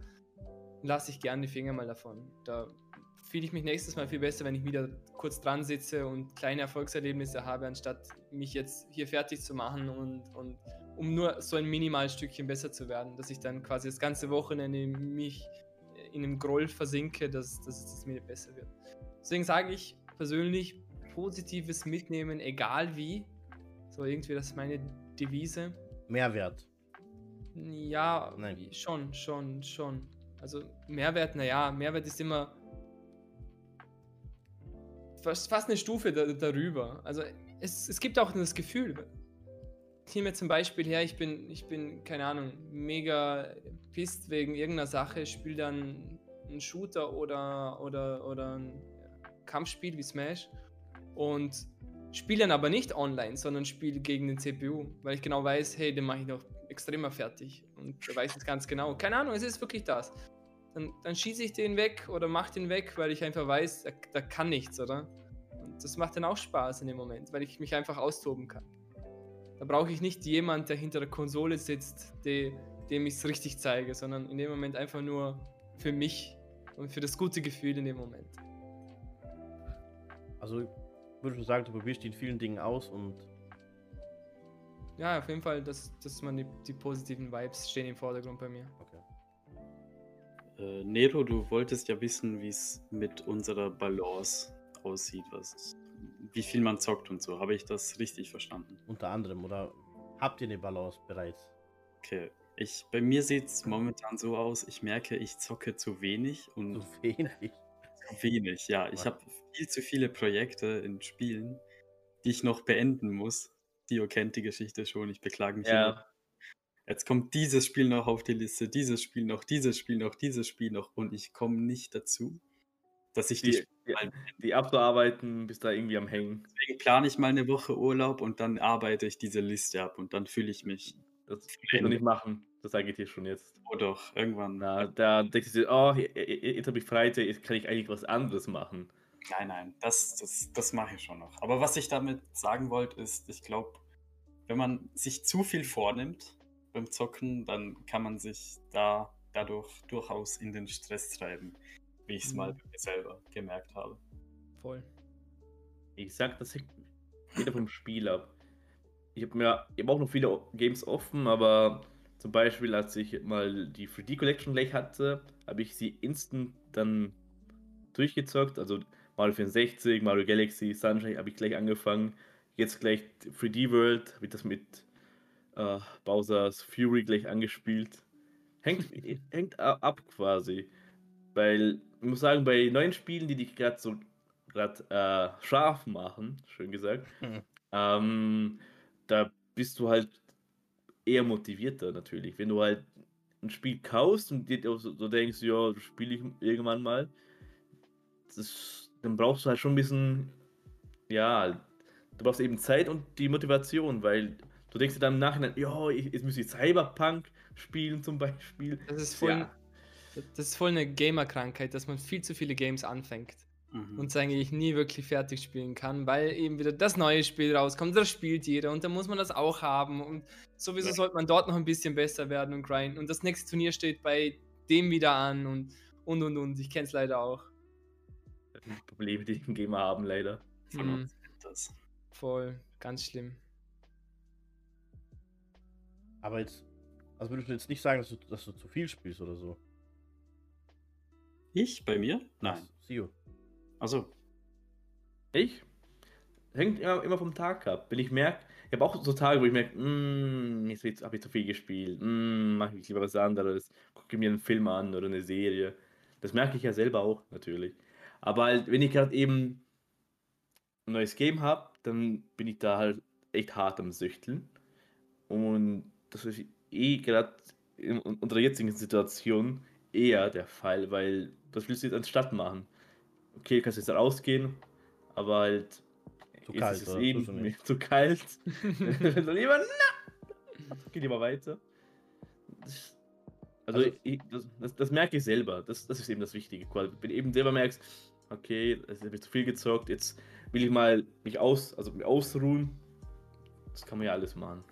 lasse ich gern die Finger mal davon. Da fühle ich mich nächstes Mal viel besser, wenn ich wieder kurz dran sitze und kleine Erfolgserlebnisse habe, anstatt mich jetzt hier fertig zu machen und, und um nur so ein Minimalstückchen besser zu werden, dass ich dann quasi das ganze Wochenende mich in einem Groll versinke, dass, dass es mir besser wird. Deswegen sage ich persönlich, positives Mitnehmen, egal wie. So irgendwie, das meine Devise.
Mehrwert?
Ja,
Nein.
schon, schon, schon. Also Mehrwert, naja, Mehrwert ist immer fast, fast eine Stufe da, darüber. Also es, es gibt auch das Gefühl, nehme jetzt zum Beispiel her, ich bin, ich bin, keine Ahnung, mega pisst wegen irgendeiner Sache, spiele dann einen Shooter oder, oder, oder ein Kampfspiel wie Smash und spiele dann aber nicht online, sondern spiele gegen den CPU, weil ich genau weiß, hey, den mache ich noch extremer fertig und der weiß es ganz genau. Keine Ahnung, es ist wirklich das. Dann, dann schieße ich den weg oder mache den weg, weil ich einfach weiß, da, da kann nichts, oder? Und das macht dann auch Spaß in dem Moment, weil ich mich einfach austoben kann. Da brauche ich nicht jemand, der hinter der Konsole sitzt, die, dem ich es richtig zeige, sondern in dem Moment einfach nur für mich und für das gute Gefühl in dem Moment.
Also, würde ich sagen, du probierst die in vielen Dingen aus und
Ja, auf jeden Fall, dass, dass man die, die positiven Vibes stehen im Vordergrund bei mir.
okay.
Äh, Nero, du wolltest ja wissen, wie es mit unserer Balance aussieht, was, wie viel man zockt und so. Habe ich das richtig verstanden?
Unter anderem, oder habt ihr eine Balance bereits?
Okay. Ich, bei mir sieht es momentan so aus, ich merke, ich zocke zu wenig und
So wenig.
zu wenig, ja. Ich habe viel zu viele Projekte in Spielen, die ich noch beenden muss. Dio kennt die Geschichte schon, ich beklage mich
Ja.
immer. Jetzt kommt dieses Spiel noch auf die Liste, dieses Spiel noch, dieses Spiel noch, dieses Spiel noch und ich komme nicht dazu, dass ich die,
Die, die, die abzuarbeiten, bist da irgendwie am Hängen.
Deswegen plane ich mal eine Woche Urlaub und dann arbeite ich diese Liste ab und dann fühle ich mich,
Das kannst du nicht machen. Das sage ich dir schon jetzt.
oh doch, irgendwann.
Na, da denkst du dir, oh, jetzt habe ich Freizeit, jetzt kann ich eigentlich was anderes machen.
Nein, nein, das, das, das mache ich schon noch. Aber was ich damit sagen wollte, ist, ich glaube, wenn man sich zu viel vornimmt beim Zocken, dann kann man sich da dadurch durchaus in den Stress treiben, wie ich es
Mhm.
mal bei mir selber gemerkt habe.
Voll.
Ich sag, das hängt wieder vom Spiel ab. Ich habe mir, ich habe auch noch viele Games offen, aber zum Beispiel, als ich mal die 3D Collection gleich hatte, habe ich sie instant dann durchgezockt. Also Mario 64, Mario Galaxy, Sunshine habe ich gleich angefangen. Jetzt gleich 3D World, habe ich das mit äh, Bowser's Fury gleich angespielt. Hängt, hängt ab quasi. Weil, ich muss sagen, bei neuen Spielen, die dich gerade so gerade äh, scharf machen, schön gesagt,
Mhm.
ähm, da bist du halt eher motivierter natürlich. Wenn du halt ein Spiel kaufst und dir so, so denkst, ja, das spiele ich irgendwann mal, das, dann brauchst du halt schon ein bisschen, ja, du brauchst eben Zeit und die Motivation, weil du denkst dir dann im Nachhinein, ja, ich, jetzt müsste ich Cyberpunk spielen zum Beispiel.
Das ist voll,
Ja.
das ist voll eine Gamer-Krankheit, dass man viel zu viele Games anfängt
Mhm.
und es eigentlich nie wirklich fertig spielen kann, weil eben wieder das neue Spiel rauskommt, das spielt jeder und dann muss man das auch haben und sowieso
Ja.
sollte man dort noch ein bisschen besser werden und grinden und das nächste Turnier steht bei dem wieder an und und und und. Ich kenne es leider auch.
Die Probleme, die die Gamer haben, leider.
Von
Mhm.
uns kennt das.
Voll, ganz schlimm.
Aber jetzt, also würdest du jetzt nicht sagen, dass du, dass du zu viel spielst oder so?
Ich? Bei mir? Nein.
Sio.
Also,
Ich? Hängt immer, immer vom Tag ab. Wenn ich merke, ich habe auch so Tage, wo ich merke, "Mm, jetzt habe ich zu viel gespielt, mm, mache ich lieber was anderes, gucke mir einen Film an oder eine Serie. Das merke ich ja selber auch natürlich. Aber halt, wenn ich gerade eben ein neues Game habe, dann bin ich da halt echt hart am Süchteln. Und das ist eh gerade in unserer jetzigen Situation eher der Fall, weil was willst du jetzt anstatt machen? Okay, du kannst jetzt rausgehen, aber halt
Zu kalt,
ist es
oder? nicht.
zu kalt. dann lieber, na! Geh lieber weiter. Das, also,
Also-
ich, das, das, das merke ich selber. Das, das ist eben das Wichtige. Wenn du eben selber merkst, okay, es habe ich zu viel gezockt, jetzt will ich mal mich aus, also mich ausruhen. Das kann man ja alles machen.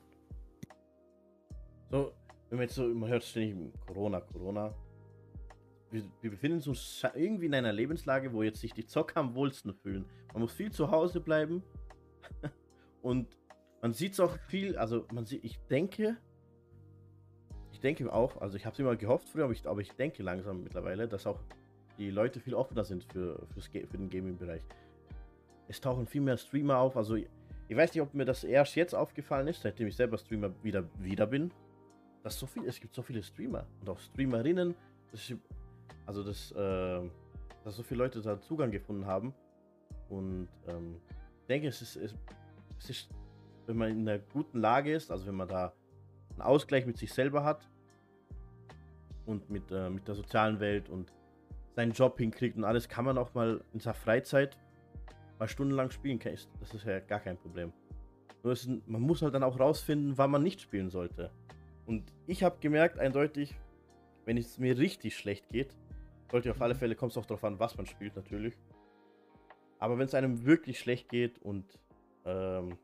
So, wenn man jetzt so, man hört ständig Corona, Corona. Wir, wir befinden uns irgendwie in einer Lebenslage, wo jetzt sich die Zocker am wohlsten fühlen. Man muss viel zu Hause bleiben. Und man sieht es auch viel, also man sieht, ich denke, ich denke auch, also ich habe es immer gehofft früher, aber ich, aber ich denke langsam mittlerweile, dass auch die Leute viel offener sind für, für den Gaming-Bereich. Es tauchen viel mehr Streamer auf, also ich weiß nicht, ob mir das erst jetzt aufgefallen ist, seitdem ich selber Streamer wieder, wieder bin dass so viel, es gibt so viele Streamer und auch Streamerinnen, das also das, äh, dass so viele Leute da Zugang gefunden haben. Und ähm, ich denke, es ist, es, es ist, wenn man in einer guten Lage ist, also wenn man da einen Ausgleich mit sich selber hat und mit, äh, mit der sozialen Welt und seinen Job hinkriegt und alles, kann man auch mal in seiner Freizeit mal stundenlang spielen. Das ist ja gar kein Problem. Nur es man muss halt dann auch rausfinden, wann man nicht spielen sollte. Und ich habe gemerkt, eindeutig, wenn es mir richtig schlecht geht, sollte auf alle Fälle, kommt es auch darauf an, was man spielt natürlich. Aber wenn es einem wirklich schlecht geht und ähm,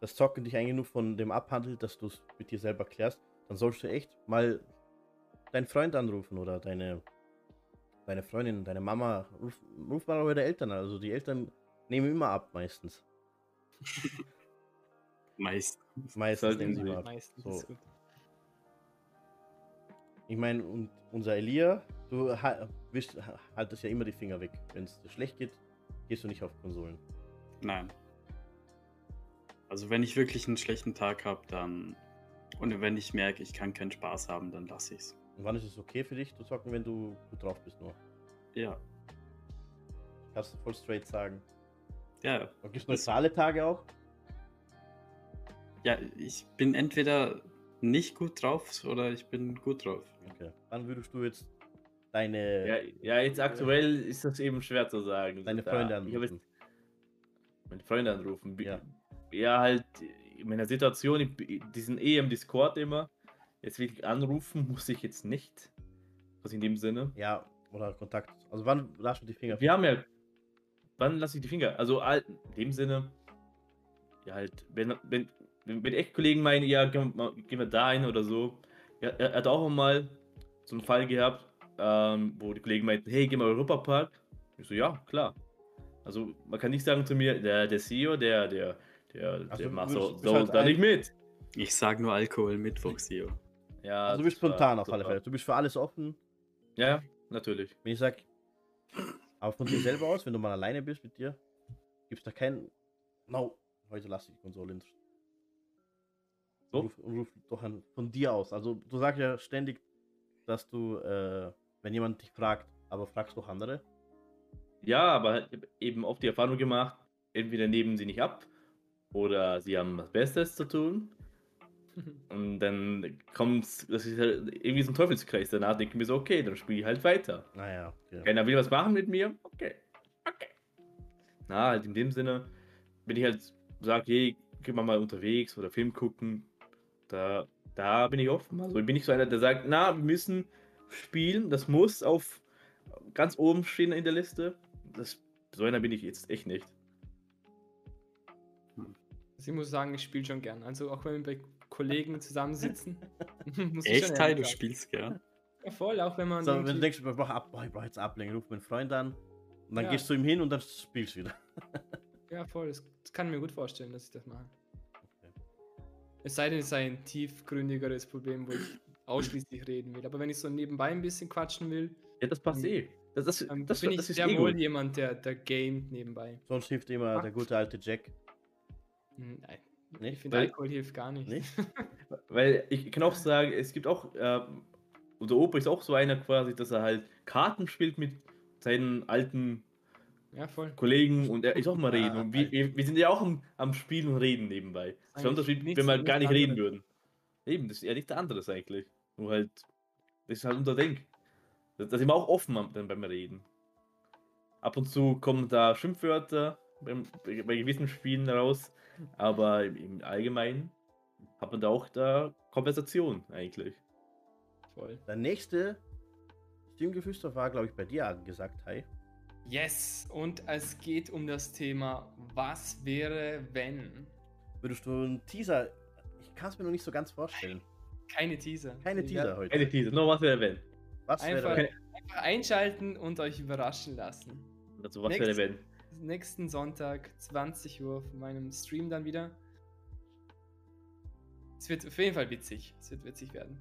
das Zocken dich eigentlich nur von dem abhandelt, dass du es mit dir selber klärst, dann solltest du echt mal deinen Freund anrufen oder deine, deine Freundin, deine Mama. Ruf, ruf mal eure Eltern an. Also die Eltern nehmen immer ab meistens.
Meist.
Meistens
Sollten
nehmen sie immer ab.
Meistens
So. Ich meine, und unser Elia, du ha- haltest ja immer die Finger weg. Wenn es dir schlecht geht, gehst du nicht auf Konsolen.
Nein. Also wenn ich wirklich einen schlechten Tag habe, dann und wenn ich merke, ich kann keinen Spaß haben, dann lasse ich's.
Und wann ist es okay für dich zu zocken, wenn du gut drauf bist nur?
Ja,
Kannst du voll straight sagen.
ja,
Und gibt es neutrale Tage auch?
ja. Ich bin entweder nicht gut drauf oder ich bin gut drauf.
Okay. Wann würdest du jetzt deine,
Ja, ja, jetzt aktuell ist das eben schwer zu sagen.
deine
Da-
Freunde
Ich habe
anrufen?
jetzt meine Freunde anrufen.
Ja.
Ja, halt in meiner Situation, die sind eh im Discord immer. Jetzt wirklich anrufen muss ich jetzt nicht. Was in dem Sinne.
Ja, oder Kontakt. Also wann lass du die Finger
Wir haben ja. Wann lasse ich die Finger? Also in dem Sinne. Ja, halt, wenn, wenn, wenn, wenn echt Kollegen meinen, ja, gehen wir, gehen wir da hin oder so. Ja, er hat auch mal so einen Fall gehabt, ähm, wo die Kollegen meinten, hey, geh mal Europapark. Ich so, ja, klar. Also man kann nicht sagen zu mir, der, der CEO, der, der, der,
Also
der macht so, so
halt
da nicht mit.
Ich sag nur Alkohol Mittwoch, Sio.
Ja,
Also du bist spontan auf alle. Fälle. Du bist für alles offen.
Ja, natürlich.
Wenn ich sag, aber von dir selber aus, wenn du mal alleine bist mit dir, gibt's da kein, no, heute lass ich die Konsole in.
So?
Ruf, ruf doch an, von dir aus. Also du sagst ja ständig, dass du, äh, wenn jemand dich fragt, aber fragst doch andere.
Ja, aber ich habe eben oft die Erfahrung gemacht, entweder nehmen sie nicht ab oder sie haben was Besseres zu tun. Und dann kommt das ist halt irgendwie so ein Teufelskreis. Danach denke ich mir so, okay, dann spiele ich halt weiter.
Naja, okay.
Keiner will was machen mit mir, okay. Okay. Na, halt in dem Sinne, wenn ich halt sage, hey, gehen wir mal unterwegs oder Film gucken, da, da bin ich offen. Also bin ich so einer, der sagt, na, wir müssen spielen, das muss auf ganz oben stehen in der Liste. Das, so einer bin ich jetzt echt nicht.
Also ich muss sagen, ich spiele schon gern. Also auch wenn wir bei Kollegen zusammensitzen.
Echt, Teil, du spielst gern?
Ja, voll, auch wenn man.
So, wenn du denkst, ich brauche ab, boah, ich brauche jetzt Ablenkung, ruf meinen Freund an. Und dann
Ja.
gehst du ihm hin und dann spielst du wieder.
Ja, voll, das, das kann ich mir gut vorstellen, dass ich das mache.
Okay.
Es sei denn, es sei ein tiefgründigeres Problem, wo ich ausschließlich reden will. Aber wenn ich so nebenbei ein bisschen quatschen will,
Ja, das passt eh. Das, das,
dann
das,
bin
das
ich
ist
sehr
eh
wohl jemand, der, der gamet nebenbei.
Sonst hilft immer der gute alte Jack.
Hm, Nein,
Nicht?
Ich finde, Alkohol hilft gar nicht.
Nicht?
Weil ich kann auch sagen, es gibt auch, äh, unser Opa ist auch so einer quasi, dass er halt Karten spielt mit seinen alten
Ja.
Kollegen und er ist auch mal
Ja,
reden. Und wir, wir sind ja auch am, am Spielen und reden nebenbei. Das ist der Unterschied, wenn wir gar nicht reden würden. Eben, das ist ja nichts anderes eigentlich. Nur halt, das ist halt unser Denk. Da sind wir auch offen dann beim Reden. Ab und zu kommen da Schimpfwörter beim, bei, bei gewissen Spielen raus, aber im, im Allgemeinen hat man da auch da Konversation eigentlich.
Voll.
Der nächste Streamgeflüster war, glaube ich, bei dir angesagt, Hi.
Yes, und es geht um das Thema, was wäre, wenn?
Würdest du einen Teaser. Ich kann es mir noch nicht so ganz vorstellen.
Keine Teaser.
Keine Teaser
werd
heute.
Eine Teaser, noch was wäre wenn?
Was
Einfach,
wäre.
einfach einschalten und euch überraschen lassen.
Also was
Next.
wäre wenn?
Nächsten Sonntag, 20 Uhr, von meinem Stream dann wieder. Es wird auf jeden Fall witzig. Es wird witzig werden.